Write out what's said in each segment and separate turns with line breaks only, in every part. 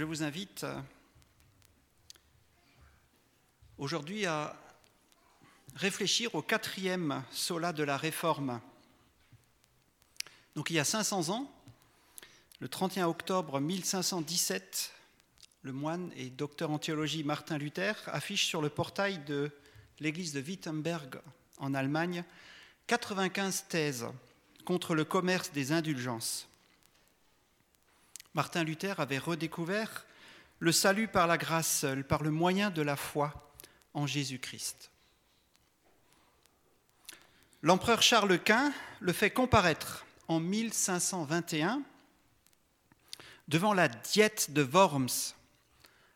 je vous invite euh, aujourd'hui à réfléchir au quatrième sola de la Réforme. Donc il y a 500 ans, le 31 octobre 1517, le moine et docteur en théologie Martin Luther affiche sur le portail de l'église de Wittenberg en Allemagne 95 thèses contre le commerce des indulgences. Martin Luther avait redécouvert le salut par la grâce seule, par le moyen de la foi en Jésus-Christ. L'empereur Charles Quint le fait comparaître en 1521 devant la diète de Worms.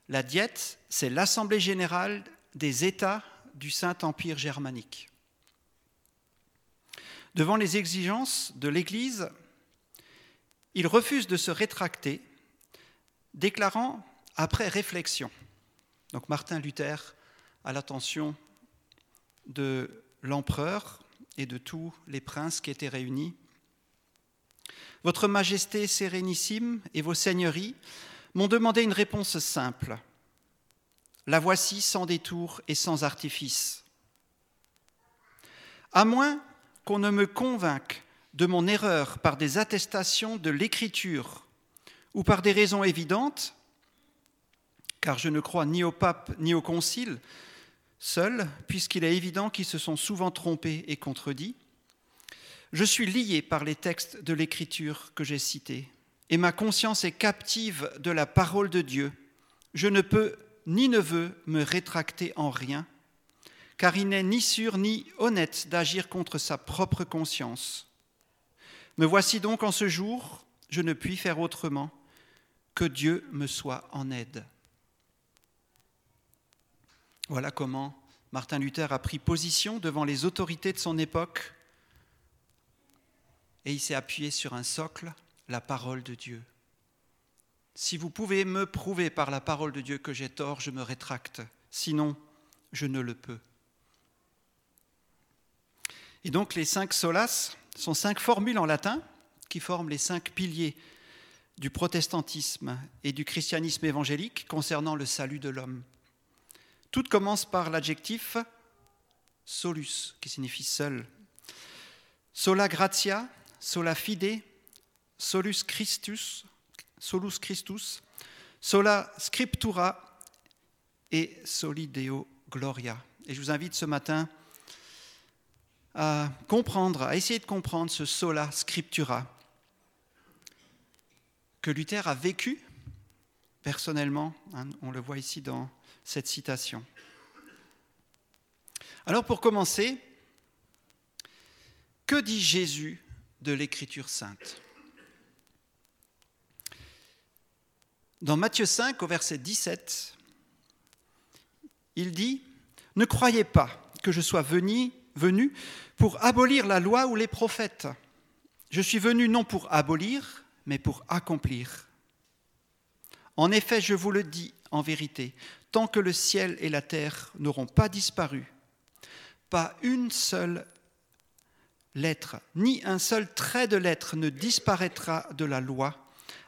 La diète, c'est l'Assemblée générale des États du Saint-Empire germanique. Devant les exigences de l'Église, il refuse de se rétracter, déclarant après réflexion. Donc Martin Luther a l'attention de l'empereur et de tous les princes qui étaient réunis. Votre Majesté sérénissime et vos seigneuries m'ont demandé une réponse simple. La voici sans détour et sans artifice. À moins qu'on ne me convainque de mon erreur par des attestations de l'Écriture ou par des raisons évidentes, car je ne crois ni au pape ni au concile, seul, puisqu'il est évident qu'ils se sont souvent trompés et contredits, je suis lié par les textes de l'Écriture que j'ai cités, et ma conscience est captive de la parole de Dieu. Je ne peux ni ne veux me rétracter en rien, car il n'est ni sûr ni honnête d'agir contre sa propre conscience. Me voici donc en ce jour, je ne puis faire autrement que Dieu me soit en aide. Voilà comment Martin Luther a pris position devant les autorités de son époque et il s'est appuyé sur un socle, la parole de Dieu. Si vous pouvez me prouver par la parole de Dieu que j'ai tort, je me rétracte. Sinon, je ne le peux. Et donc les cinq solas sont cinq formules en latin qui forment les cinq piliers du protestantisme et du christianisme évangélique concernant le salut de l'homme. Tout commence par l'adjectif solus, qui signifie seul. Sola gratia, sola fide, solus Christus, solus Christus, sola scriptura et soli Deo gloria. Et je vous invite ce matin à comprendre, à essayer de comprendre ce sola scriptura que Luther a vécu personnellement. Hein, on le voit ici dans cette citation. Alors pour commencer, que dit Jésus de l'Écriture sainte? Dans Matthieu 5, au verset 17, il dit, Ne croyez pas que je sois venu venu pour abolir la loi ou les prophètes. Je suis venu non pour abolir, mais pour accomplir. En effet, je vous le dis en vérité, tant que le ciel et la terre n'auront pas disparu, pas une seule lettre, ni un seul trait de lettre ne disparaîtra de la loi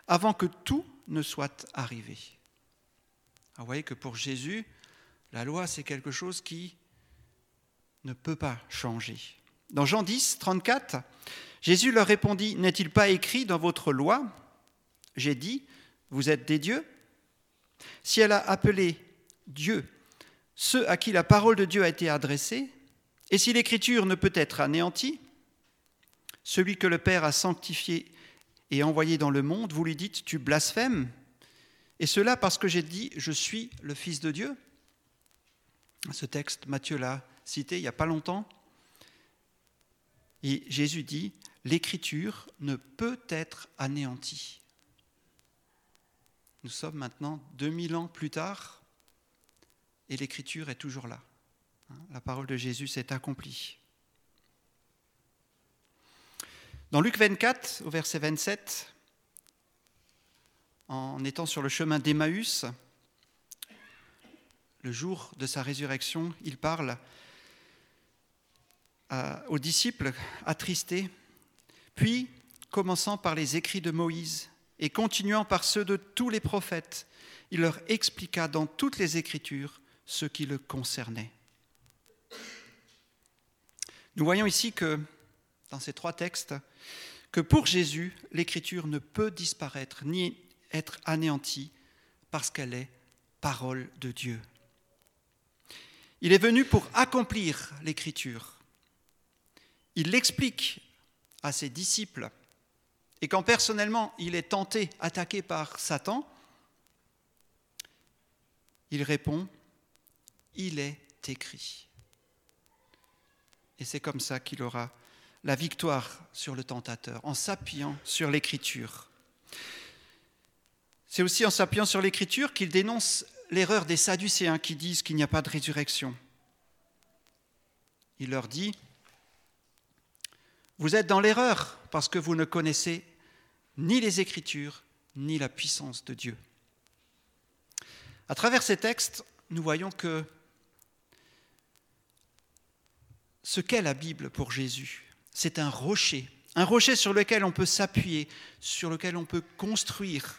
avant que tout ne soit arrivé. vous voyez que pour Jésus, la loi, c'est quelque chose qui ne peut pas changer. Dans Jean 10, 34, Jésus leur répondit, N'est-il pas écrit dans votre loi J'ai dit, vous êtes des dieux? Si elle a appelé Dieu ceux à qui la parole de Dieu a été adressée, et si l'écriture ne peut être anéantie, celui que le Père a sanctifié et envoyé dans le monde, vous lui dites, tu blasphèmes, et cela parce que j'ai dit, je suis le Fils de Dieu. Ce texte, Matthieu l'a cité il n'y a pas longtemps. Et Jésus dit, l'écriture ne peut être anéantie. Nous sommes maintenant 2000 ans plus tard et l'écriture est toujours là. La parole de Jésus s'est accomplie. Dans Luc 24, au verset 27, en étant sur le chemin d'Emmaüs, le jour de sa résurrection, il parle aux disciples attristés, puis, commençant par les écrits de Moïse et continuant par ceux de tous les prophètes, il leur expliqua dans toutes les Écritures ce qui le concernait. Nous voyons ici que, dans ces trois textes, que pour Jésus, l'Écriture ne peut disparaître ni être anéantie parce qu'elle est parole de Dieu. Il est venu pour accomplir l'Écriture. Il l'explique à ses disciples. Et quand personnellement il est tenté, attaqué par Satan, il répond, il est écrit. Et c'est comme ça qu'il aura la victoire sur le tentateur, en s'appuyant sur l'écriture. C'est aussi en s'appuyant sur l'écriture qu'il dénonce l'erreur des Sadducéens qui disent qu'il n'y a pas de résurrection. Il leur dit, vous êtes dans l'erreur parce que vous ne connaissez ni les Écritures ni la puissance de Dieu. À travers ces textes, nous voyons que ce qu'est la Bible pour Jésus, c'est un rocher, un rocher sur lequel on peut s'appuyer, sur lequel on peut construire.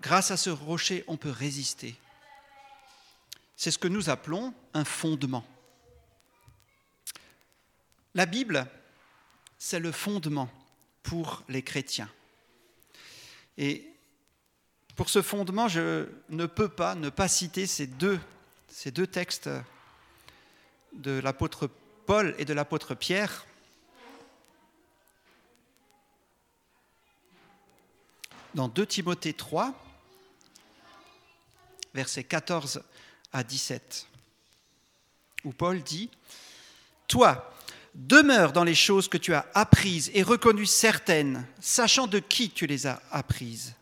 Grâce à ce rocher, on peut résister. C'est ce que nous appelons un fondement. La Bible, c'est le fondement pour les chrétiens. Et pour ce fondement, je ne peux pas ne pas citer ces deux, textes de l'apôtre Paul et de l'apôtre Pierre. Dans 2 Timothée 3, versets 14 à 17, où Paul dit, Toi, demeure dans les choses que tu as apprises et reconnues certaines, sachant de qui tu les as apprises.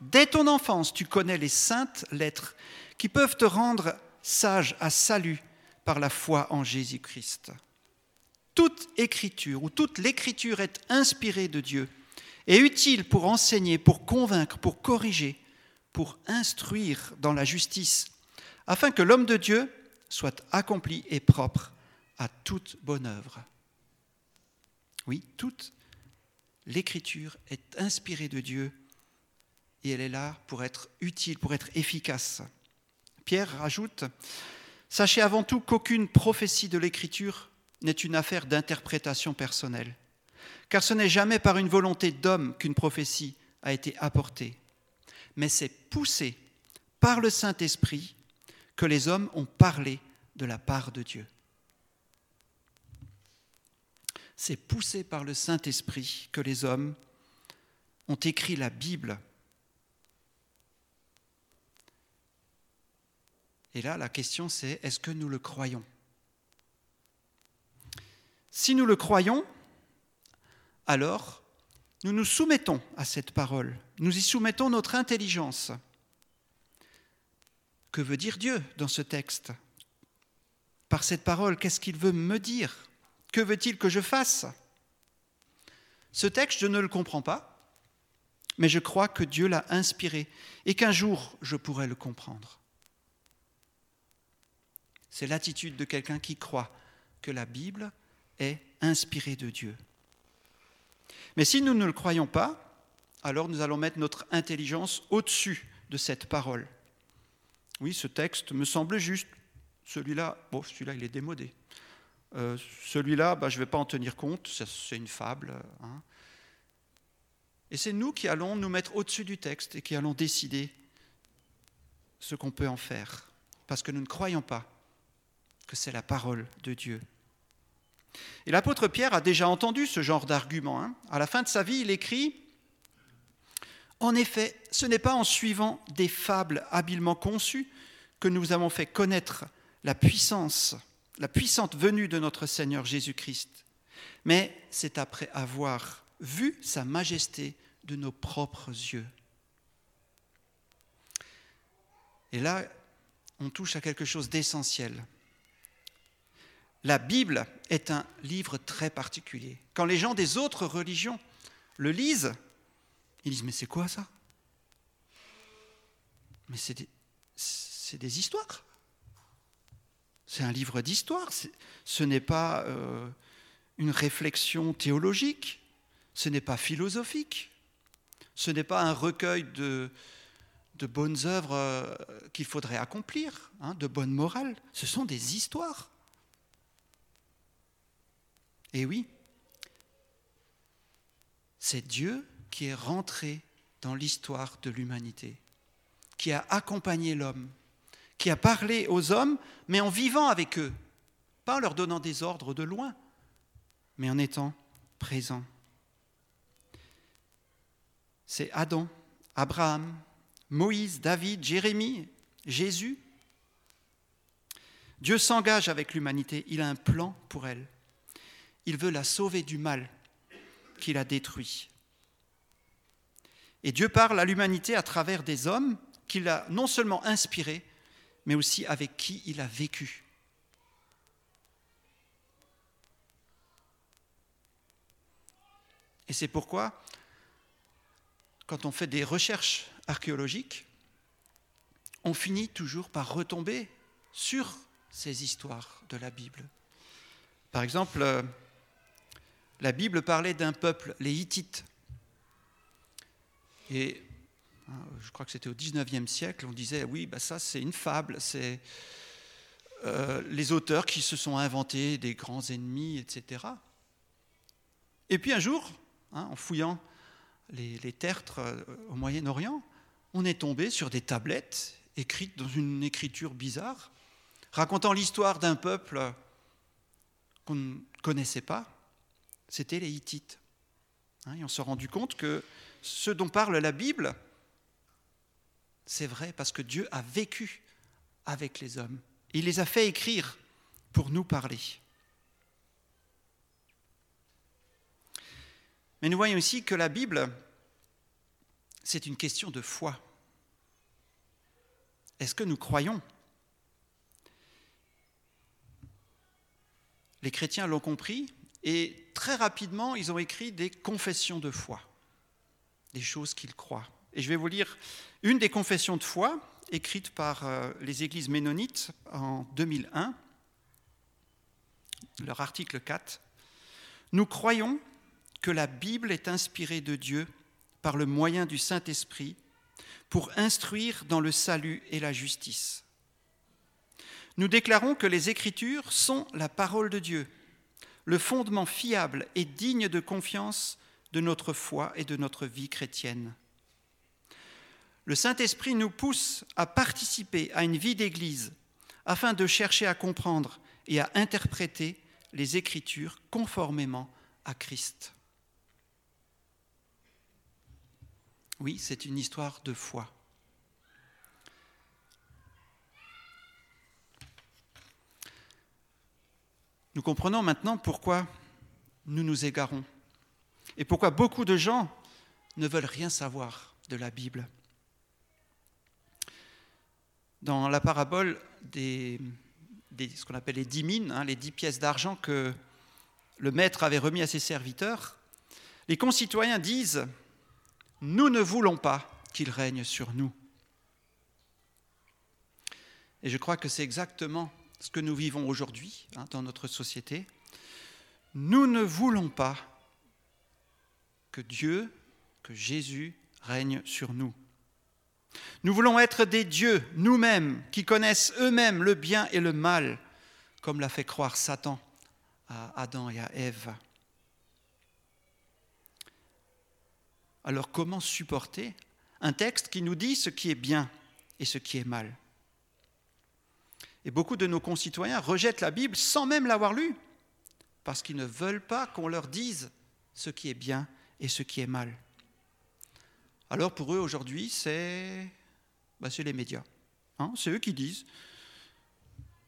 Dès ton enfance, tu connais les saintes lettres qui peuvent te rendre sage à salut par la foi en Jésus-Christ. Toute écriture ou toute l'écriture est inspirée de Dieu et utile pour enseigner, pour convaincre, pour corriger, pour instruire dans la justice, afin que l'homme de Dieu soit accompli et propre à toute bonne œuvre. Oui, toute l'écriture est inspirée de Dieu et elle est là pour être utile, pour être efficace. Pierre rajoute, Sachez avant tout qu'aucune prophétie de l'Écriture n'est une affaire d'interprétation personnelle, car ce n'est jamais par une volonté d'homme qu'une prophétie a été apportée, mais c'est poussé par le Saint-Esprit que les hommes ont parlé de la part de Dieu. C'est poussé par le Saint-Esprit que les hommes ont écrit la Bible. Et là, la question c'est, est-ce que nous le croyons? Si nous le croyons, alors nous nous soumettons à cette parole, nous y soumettons notre intelligence. Que veut dire Dieu dans ce texte? Par cette parole, qu'est-ce qu'il veut me dire? Que veut-il que je fasse? Ce texte, je ne le comprends pas, mais je crois que Dieu l'a inspiré et qu'un jour je pourrai le comprendre. C'est l'attitude de quelqu'un qui croit que la Bible est inspirée de Dieu. Mais si nous ne le croyons pas, alors nous allons mettre notre intelligence au-dessus de cette parole. Oui, ce texte me semble juste. Celui-là, bon, celui-là, il est démodé. Euh, celui-là, bah, je ne vais pas en tenir compte, c'est une fable. Hein. Et c'est nous qui allons nous mettre au-dessus du texte et qui allons décider ce qu'on peut en faire, parce que nous ne croyons pas que c'est la parole de Dieu. Et l'apôtre Pierre a déjà entendu ce genre d'argument. Hein. À la fin de sa vie, il écrit En effet, ce n'est pas en suivant des fables habilement conçues que nous avons fait connaître la puissance, la puissante venue de notre Seigneur Jésus-Christ, mais c'est après avoir vu sa majesté de nos propres yeux. Et là, on touche à quelque chose d'essentiel la Bible est un livre très particulier. Quand les gens des autres religions le lisent, ils disent, mais c'est quoi ça? Mais c'est des, histoires. C'est un livre d'histoire. Ce n'est pas euh, une réflexion théologique. Ce n'est pas philosophique. Ce n'est pas un recueil de, bonnes œuvres euh, qu'il faudrait accomplir, hein, de bonnes morales. Ce sont des histoires. Et oui, c'est Dieu qui est rentré dans l'histoire de l'humanité, qui a accompagné l'homme, qui a parlé aux hommes, mais en vivant avec eux, pas en leur donnant des ordres de loin, mais en étant présent. C'est Adam, Abraham, Moïse, David, Jérémie, Jésus. Dieu s'engage avec l'humanité, il a un plan pour elle. Il veut la sauver du mal qu'il a détruit. Et Dieu parle à l'humanité à travers des hommes qu'il a non seulement inspirés, mais aussi avec qui il a vécu. Et c'est pourquoi, quand on fait des recherches archéologiques, on finit toujours par retomber sur ces histoires de la Bible. Par exemple, euh, la Bible parlait d'un peuple, les Hittites. Et je crois que c'était au XIXe siècle, on disait, oui, bah ça c'est une fable, c'est euh, les auteurs qui se sont inventés des grands ennemis, etc. Et puis un jour, hein, en fouillant les, tertres euh, au Moyen-Orient, on est tombé sur des tablettes écrites dans une écriture bizarre, racontant l'histoire d'un peuple qu'on ne connaissait pas, c'était les Hittites. Hein, et on s'est rendu compte que ce dont parle la Bible, c'est vrai parce que Dieu a vécu avec les hommes. Il les a fait écrire pour nous parler. Mais nous voyons ici que la Bible, c'est une question de foi. Est-ce que nous croyons? Les chrétiens l'ont compris et très rapidement, ils ont écrit des confessions de foi, des choses qu'ils croient. Et je vais vous lire une des confessions de foi écrites par euh, les églises ménonites en 2001, leur article 4. Nous croyons que la Bible est inspirée de Dieu par le moyen du Saint-Esprit pour instruire dans le salut et la justice. Nous déclarons que les Écritures sont la parole de Dieu, le fondement fiable et digne de confiance de notre foi et de notre vie chrétienne. Le Saint-Esprit nous pousse à participer à une vie d'Église afin de chercher à comprendre et à interpréter les Écritures conformément à Christ. Oui, c'est une histoire de foi. Nous comprenons maintenant pourquoi nous nous égarons et pourquoi beaucoup de gens ne veulent rien savoir de la Bible. Dans la parabole des, ce qu'on appelle les dix mines, hein, les dix pièces d'argent que le maître avait remis à ses serviteurs, les concitoyens disent nous ne voulons pas qu'il règne sur nous. Et je crois que c'est exactement ce que nous vivons aujourd'hui hein, dans notre société. Nous ne voulons pas que Dieu, que Jésus règne sur nous. Nous voulons être des dieux nous-mêmes qui connaissent eux-mêmes le bien et le mal, comme l'a fait croire Satan à Adam et à Ève. Alors comment supporter un texte qui nous dit ce qui est bien et ce qui est mal? Et beaucoup de nos concitoyens rejettent la Bible sans même l'avoir lue, parce qu'ils ne veulent pas qu'on leur dise ce qui est bien et ce qui est mal. Alors pour eux aujourd'hui, c'est bah, les médias. Hein c'est eux qui disent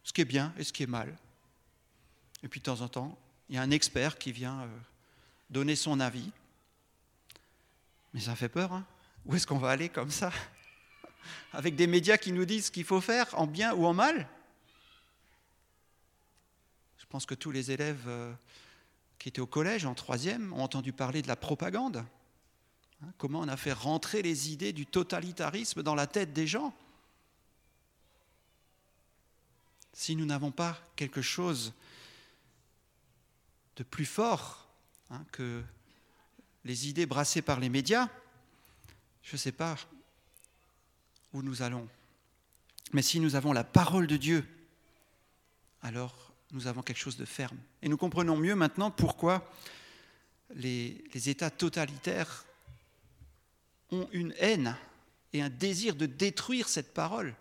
ce qui est bien et ce qui est mal. Et puis de temps en temps, il y a un expert qui vient euh, donner son avis. Mais ça fait peur. Hein Où est-ce qu'on va aller comme ça? Avec des médias qui nous disent ce qu'il faut faire, en bien ou en mal? Je pense que tous les élèves euh, qui étaient au collège en troisième ont entendu parler de la propagande. Hein, comment on a fait rentrer les idées du totalitarisme dans la tête des gens Si nous n'avons pas quelque chose de plus fort hein, que les idées brassées par les médias, je ne sais pas où nous allons. Mais si nous avons la parole de Dieu, alors nous avons quelque chose de ferme. Et nous comprenons mieux maintenant pourquoi les, les États totalitaires ont une haine et un désir de détruire cette parole,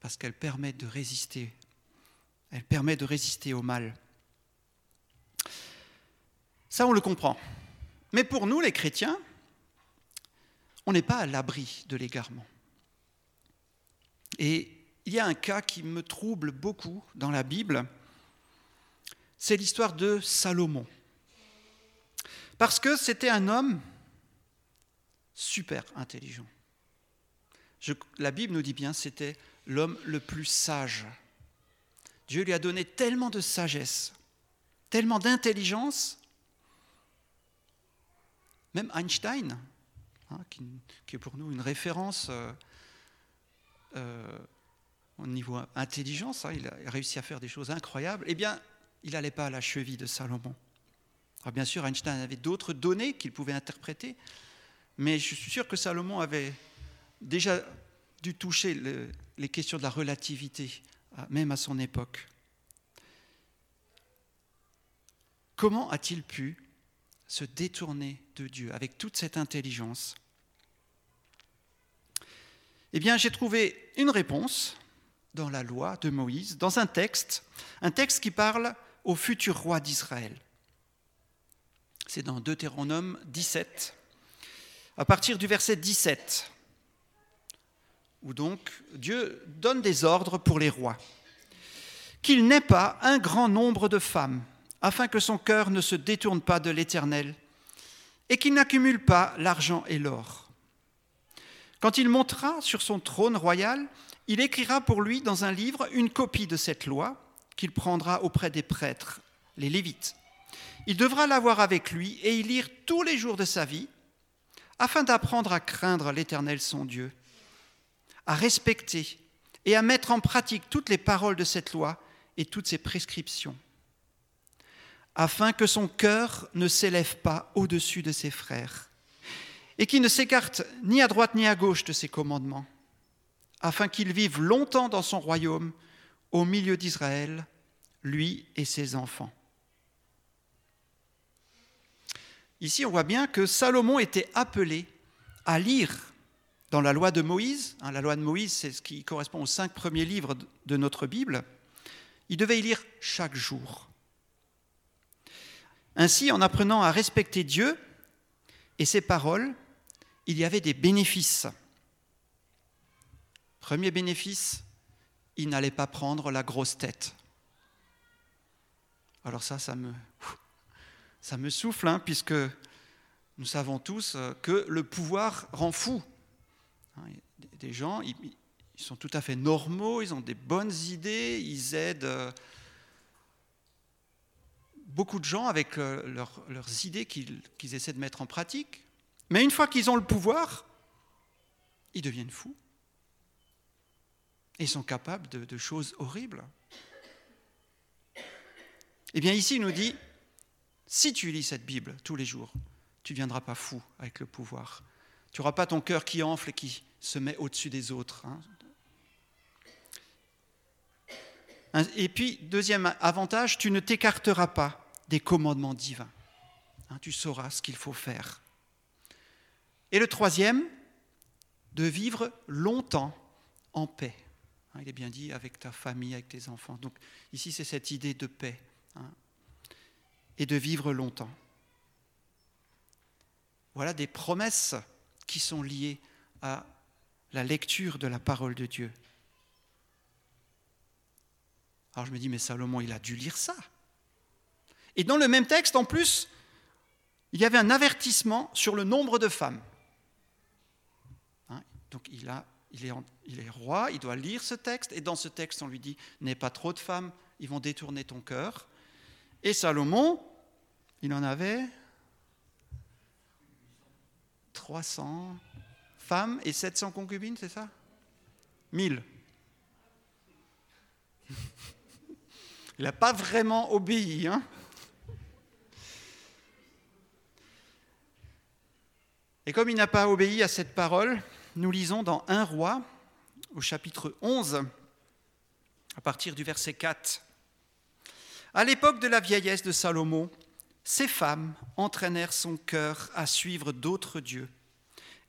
parce qu'elle permet de résister, elle permet de résister au mal. Ça, on le comprend. Mais pour nous, les chrétiens, on n'est pas à l'abri de l'égarement. Et il y a un cas qui me trouble beaucoup dans la Bible, c'est l'histoire de Salomon. Parce que c'était un homme super intelligent. la Bible nous dit bien, c'était l'homme le plus sage. Dieu lui a donné tellement de sagesse, tellement d'intelligence, même Einstein, hein, qui, est pour nous une référence euh, euh, au niveau intelligence, hein, il a réussi à faire des choses incroyables, eh bien, il n'allait pas à la cheville de Salomon. Alors bien sûr, Einstein avait d'autres données qu'il pouvait interpréter, mais je suis sûr que Salomon avait déjà dû toucher les questions de la relativité, même à son époque. Comment a-t-il pu se détourner de Dieu avec toute cette intelligence? Eh bien, j'ai trouvé une réponse dans la loi de Moïse, dans un texte, un texte qui parle au futur roi d'Israël. C'est dans Deutéronome 17, à partir du verset 17, où donc Dieu donne des ordres pour les rois. Qu'il n'ait pas un grand nombre de femmes, afin que son cœur ne se détourne pas de l'Éternel, et qu'il n'accumule pas l'argent et l'or. Quand il montera sur son trône royal, il écrira pour lui dans un livre une copie de cette loi qu'il prendra auprès des prêtres, les Lévites il devra l'avoir avec lui et y lire tous les jours de sa vie, afin d'apprendre à craindre l'Éternel son Dieu, à respecter et à mettre en pratique toutes les paroles de cette loi et toutes ses prescriptions, afin que son cœur ne s'élève pas au-dessus de ses frères, et qu'il ne s'écarte ni à droite ni à gauche de ses commandements, afin qu'il vive longtemps dans son royaume, au milieu d'Israël, lui et ses enfants. Ici, on voit bien que Salomon était appelé à lire dans la loi de Moïse. Hein, la loi de Moïse, c'est ce qui correspond aux cinq premiers livres de notre Bible. Il devait y lire chaque jour. Ainsi, en apprenant à respecter Dieu et ses paroles, il y avait des bénéfices. Premier bénéfice, il n'allait pas prendre la grosse tête. Alors ça, ça me, ça me souffle, hein, puisque nous savons tous euh, que le pouvoir rend fou. Hein, des gens, ils, sont tout à fait normaux, ils ont des bonnes idées, ils aident euh, beaucoup de gens avec euh, leurs idées qu'ils essaient de mettre en pratique. Mais une fois qu'ils ont le pouvoir, ils deviennent fous. Ils sont capables de choses horribles. Eh bien ici, il nous dit, si tu lis cette Bible tous les jours, tu ne viendras pas fou avec le pouvoir. Tu n'auras pas ton cœur qui enfle et qui se met au-dessus des autres. Hein. Et puis, deuxième avantage, tu ne t'écarteras pas des commandements divins. Hein, tu sauras ce qu'il faut faire. Et le troisième, de vivre longtemps en paix. Hein, il est bien dit avec ta famille, avec tes enfants. Donc ici, c'est cette idée de paix et de vivre longtemps. Voilà des promesses qui sont liées à la lecture de la parole de Dieu. Alors je me dis, mais Salomon, il a dû lire ça. Et dans le même texte, en plus, il y avait un avertissement sur le nombre de femmes. Hein, donc il, est, il, est, roi, il doit lire ce texte, et dans ce texte, on lui dit, n'aie pas trop de femmes, ils vont détourner ton cœur. Et Salomon, il en avait 300 femmes et 700 concubines, c'est ça? 1000. Il n'a pas vraiment obéi. Hein Et comme il n'a pas obéi à cette parole, nous lisons dans 1 roi, au chapitre 11, à partir du verset 4. À l'époque de la vieillesse de Salomon, ces femmes entraînèrent son cœur à suivre d'autres dieux,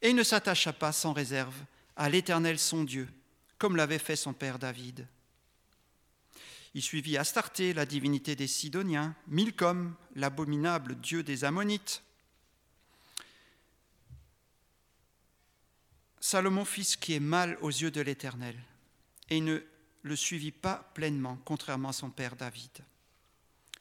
et il ne s'attacha pas sans réserve à l'Éternel son Dieu, comme l'avait fait son père David. Il suivit Astarté, la divinité des Sidoniens, Milcom, l'abominable dieu des Ammonites. Salomon fit qui est mal aux yeux de l'Éternel, et il ne le suivit pas pleinement, contrairement à son père David.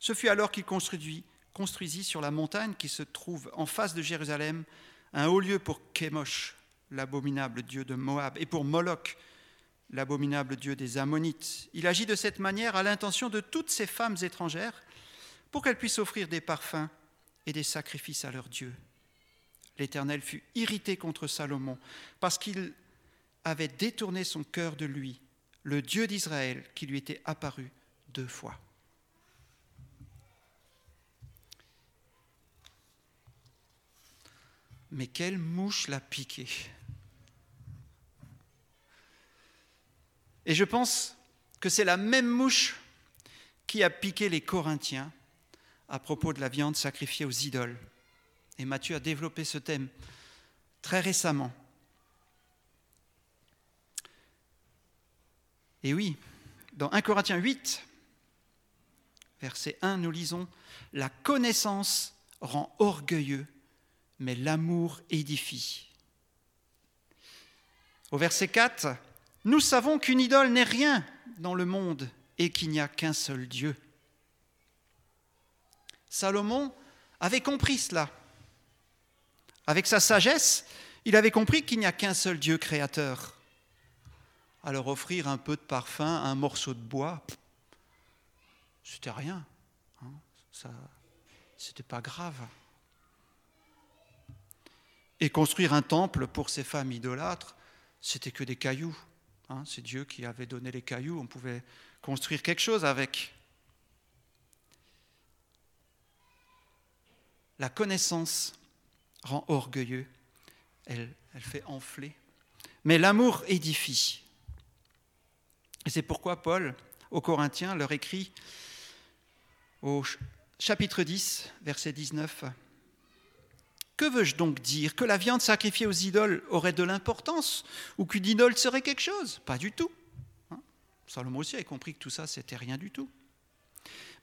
Ce fut alors qu'il construisit, construisit sur la montagne qui se trouve en face de Jérusalem un haut lieu pour Kémosh, l'abominable dieu de Moab, et pour Moloch, l'abominable dieu des Ammonites. Il agit de cette manière à l'intention de toutes ces femmes étrangères pour qu'elles puissent offrir des parfums et des sacrifices à leurs dieux. L'Éternel fut irrité contre Salomon parce qu'il avait détourné son cœur de lui, le Dieu d'Israël qui lui était apparu deux fois. Mais quelle mouche l'a piqué Et je pense que c'est la même mouche qui a piqué les Corinthiens à propos de la viande sacrifiée aux idoles. Et Matthieu a développé ce thème très récemment. Et oui, dans 1 Corinthiens 8, verset 1, nous lisons, La connaissance rend orgueilleux, mais l'amour édifie. Au verset 4, nous savons qu'une idole n'est rien dans le monde et qu'il n'y a qu'un seul Dieu. Salomon avait compris cela. Avec sa sagesse, il avait compris qu'il n'y a qu'un seul Dieu créateur. Alors offrir un peu de parfum un morceau de bois, c'était rien. Hein, ça, c'était pas grave. Et construire un temple pour ces femmes idolâtres, c'était que des cailloux. Hein, c'est Dieu qui avait donné les cailloux, on pouvait construire quelque chose avec. La connaissance rend orgueilleux, elle, elle fait enfler, mais l'amour édifie. Et c'est pourquoi Paul, aux Corinthiens, leur écrit au chapitre 10, verset 19, que veux-je donc dire Que la viande sacrifiée aux idoles aurait de l'importance Ou qu'une idole serait quelque chose? Pas du tout. Hein? Salomon aussi a compris que tout ça, c'était rien du tout.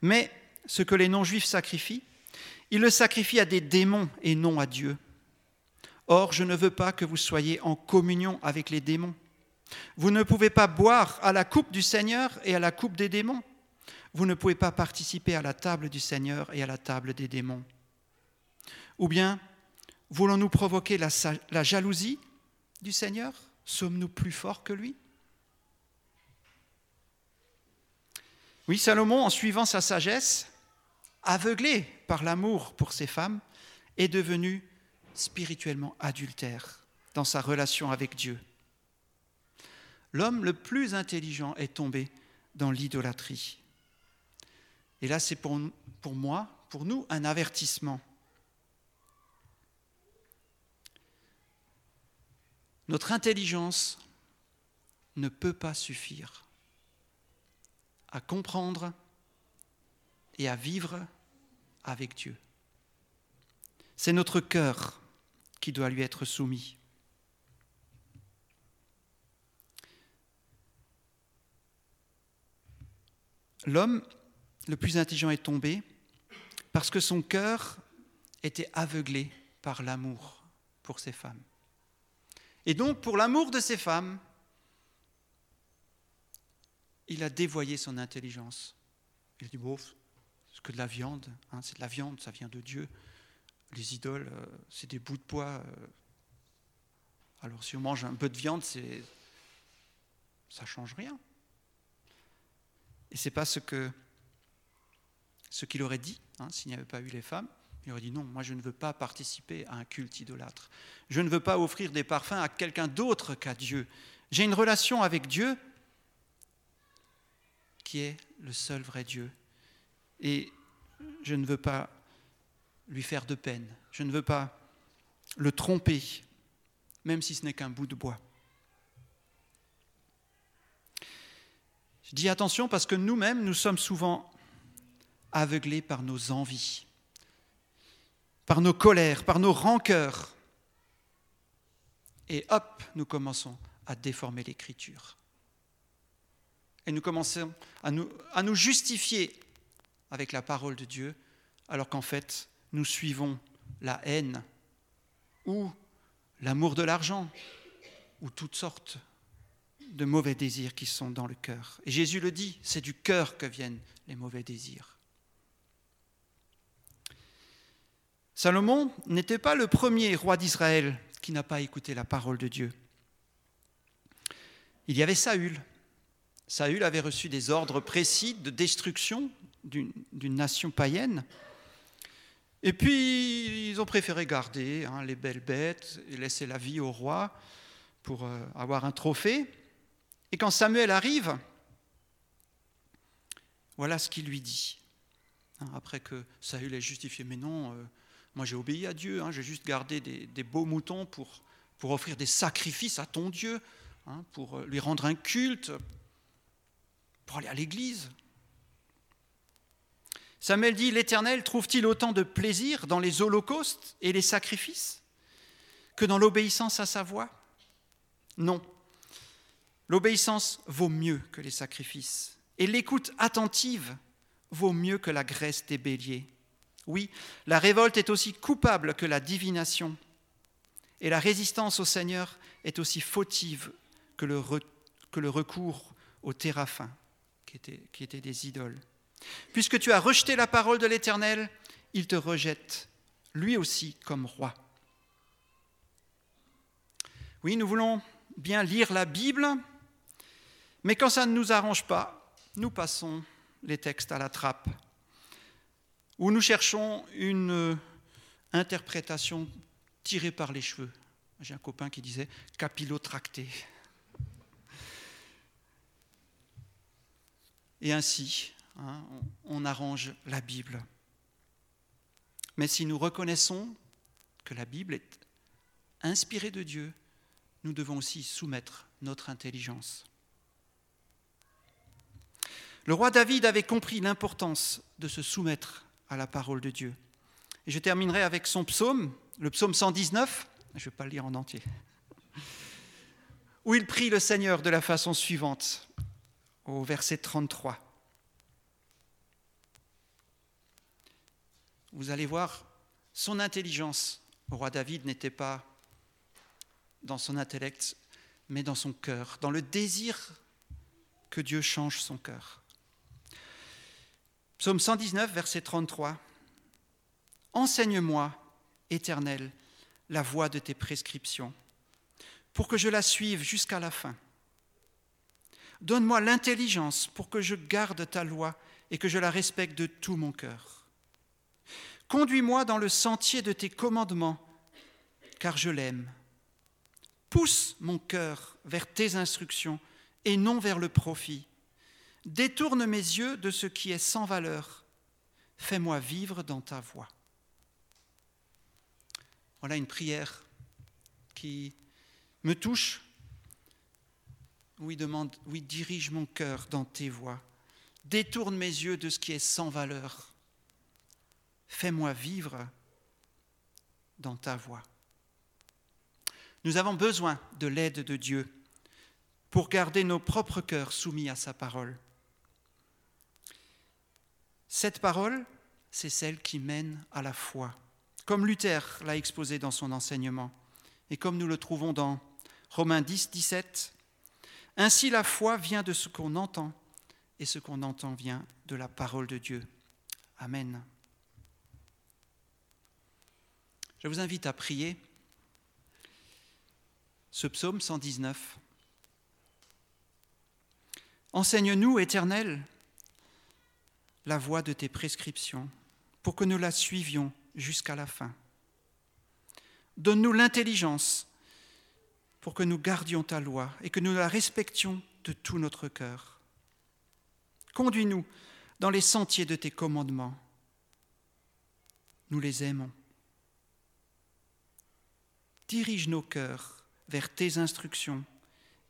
Mais ce que les non-juifs sacrifient, ils le sacrifient à des démons et non à Dieu. Or, je ne veux pas que vous soyez en communion avec les démons. Vous ne pouvez pas boire à la coupe du Seigneur et à la coupe des démons. Vous ne pouvez pas participer à la table du Seigneur et à la table des démons. Ou bien, Voulons-nous provoquer la, jalousie du Seigneur? Sommes-nous plus forts que lui? Oui, Salomon, en suivant sa sagesse, aveuglé par l'amour pour ses femmes, est devenu spirituellement adultère dans sa relation avec Dieu. L'homme le plus intelligent est tombé dans l'idolâtrie. Et là, c'est pour, pour moi, pour nous, un avertissement. Notre intelligence ne peut pas suffire à comprendre et à vivre avec Dieu. C'est notre cœur qui doit lui être soumis. L'homme le plus intelligent est tombé parce que son cœur était aveuglé par l'amour pour ses femmes. Et donc, pour l'amour de ces femmes, il a dévoyé son intelligence. Il a dit, bon, c'est que de la viande, hein, c'est de la viande, ça vient de Dieu. Les idoles, euh, c'est des bouts de poids. Euh. alors si on mange un peu de viande, c'est, ça change rien. Et pas ce que ce qu'il aurait dit hein, s'il n'y avait pas eu les femmes. Il aurait dit non, moi je ne veux pas participer à un culte idolâtre. Je ne veux pas offrir des parfums à quelqu'un d'autre qu'à Dieu. J'ai une relation avec Dieu qui est le seul vrai Dieu. Et je ne veux pas lui faire de peine. Je ne veux pas le tromper, même si ce n'est qu'un bout de bois. Je dis attention parce que nous-mêmes, nous sommes souvent aveuglés par nos envies, par nos colères, par nos rancœurs. Et hop, nous commençons à déformer l'écriture. Et nous commençons à nous, justifier avec la parole de Dieu, alors qu'en fait, nous suivons la haine ou l'amour de l'argent ou toutes sortes de mauvais désirs qui sont dans le cœur. Et Jésus le dit, c'est du cœur que viennent les mauvais désirs. Salomon n'était pas le premier roi d'Israël qui n'a pas écouté la parole de Dieu. Il y avait Saül. Saül avait reçu des ordres précis de destruction d'une nation païenne. Et puis, ils ont préféré garder hein, les belles bêtes et laisser la vie au roi pour euh, avoir un trophée. Et quand Samuel arrive, voilà ce qu'il lui dit. Hein, après que Saül ait justifié, mais non, euh, moi j'ai obéi à Dieu, hein, j'ai juste gardé des, beaux moutons pour, offrir des sacrifices à ton Dieu, pour euh, lui rendre un culte, pour aller à l'église. Samuel dit, l'Éternel trouve-t-il autant de plaisir dans les holocaustes et les sacrifices que dans l'obéissance à sa voix? Non. L'obéissance vaut mieux que les sacrifices, et l'écoute attentive vaut mieux que la graisse des béliers. Oui, la révolte est aussi coupable que la divination, et la résistance au Seigneur est aussi fautive que le, recours aux téraphins, qui qui étaient des idoles. Puisque tu as rejeté la parole de l'Éternel, il te rejette, lui aussi, comme roi. Oui, nous voulons bien lire la Bible, mais quand ça ne nous arrange pas, nous passons les textes à la trappe, ou nous cherchons une interprétation tirée par les cheveux. J'ai un copain qui disait capillotracté. Et ainsi, Hein, on arrange la Bible. Mais si nous reconnaissons que la Bible est inspirée de Dieu, nous devons aussi soumettre notre intelligence. Le roi David avait compris l'importance de se soumettre à la parole de Dieu. Et je terminerai avec son psaume, le psaume 119, je ne vais pas le lire en entier, où il prie le Seigneur de la façon suivante, au verset 33. vous allez voir, son intelligence au roi David n'était pas dans son intellect, mais dans son cœur, dans le désir que Dieu change son cœur. Psaume 119, verset 33. Enseigne-moi, Éternel, la voie de tes prescriptions, pour que je la suive jusqu'à la fin. Donne-moi l'intelligence pour que je garde ta loi et que je la respecte de tout mon cœur. Conduis-moi dans le sentier de tes commandements, car je l'aime. Pousse mon cœur vers tes instructions et non vers le profit. Détourne mes yeux de ce qui est sans valeur. Fais-moi vivre dans ta voie. Voilà une prière qui me touche. Oui, demande, oui, dirige mon cœur dans tes voies. Détourne mes yeux de ce qui est sans valeur fais-moi vivre dans ta voie. Nous avons besoin de l'aide de Dieu pour garder nos propres cœurs soumis à sa parole. Cette parole, c'est celle qui mène à la foi, comme Luther l'a exposé dans son enseignement, et comme nous le trouvons dans Romains 10, 17. Ainsi la foi vient de ce qu'on entend, et ce qu'on entend vient de la parole de Dieu. Amen. Je vous invite à prier ce psaume 119. Enseigne-nous, Éternel, la voie de tes prescriptions pour que nous la suivions jusqu'à la fin. Donne-nous l'intelligence pour que nous gardions ta loi et que nous la respections de tout notre cœur. Conduis-nous dans les sentiers de tes commandements. Nous les aimons. Dirige nos cœurs vers tes instructions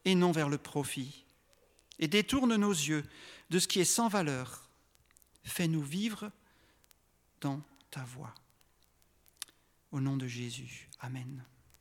et non vers le profit, et détourne nos yeux de ce qui est sans valeur Fais-nous vivre dans ta voie. Au nom de Jésus. Amen.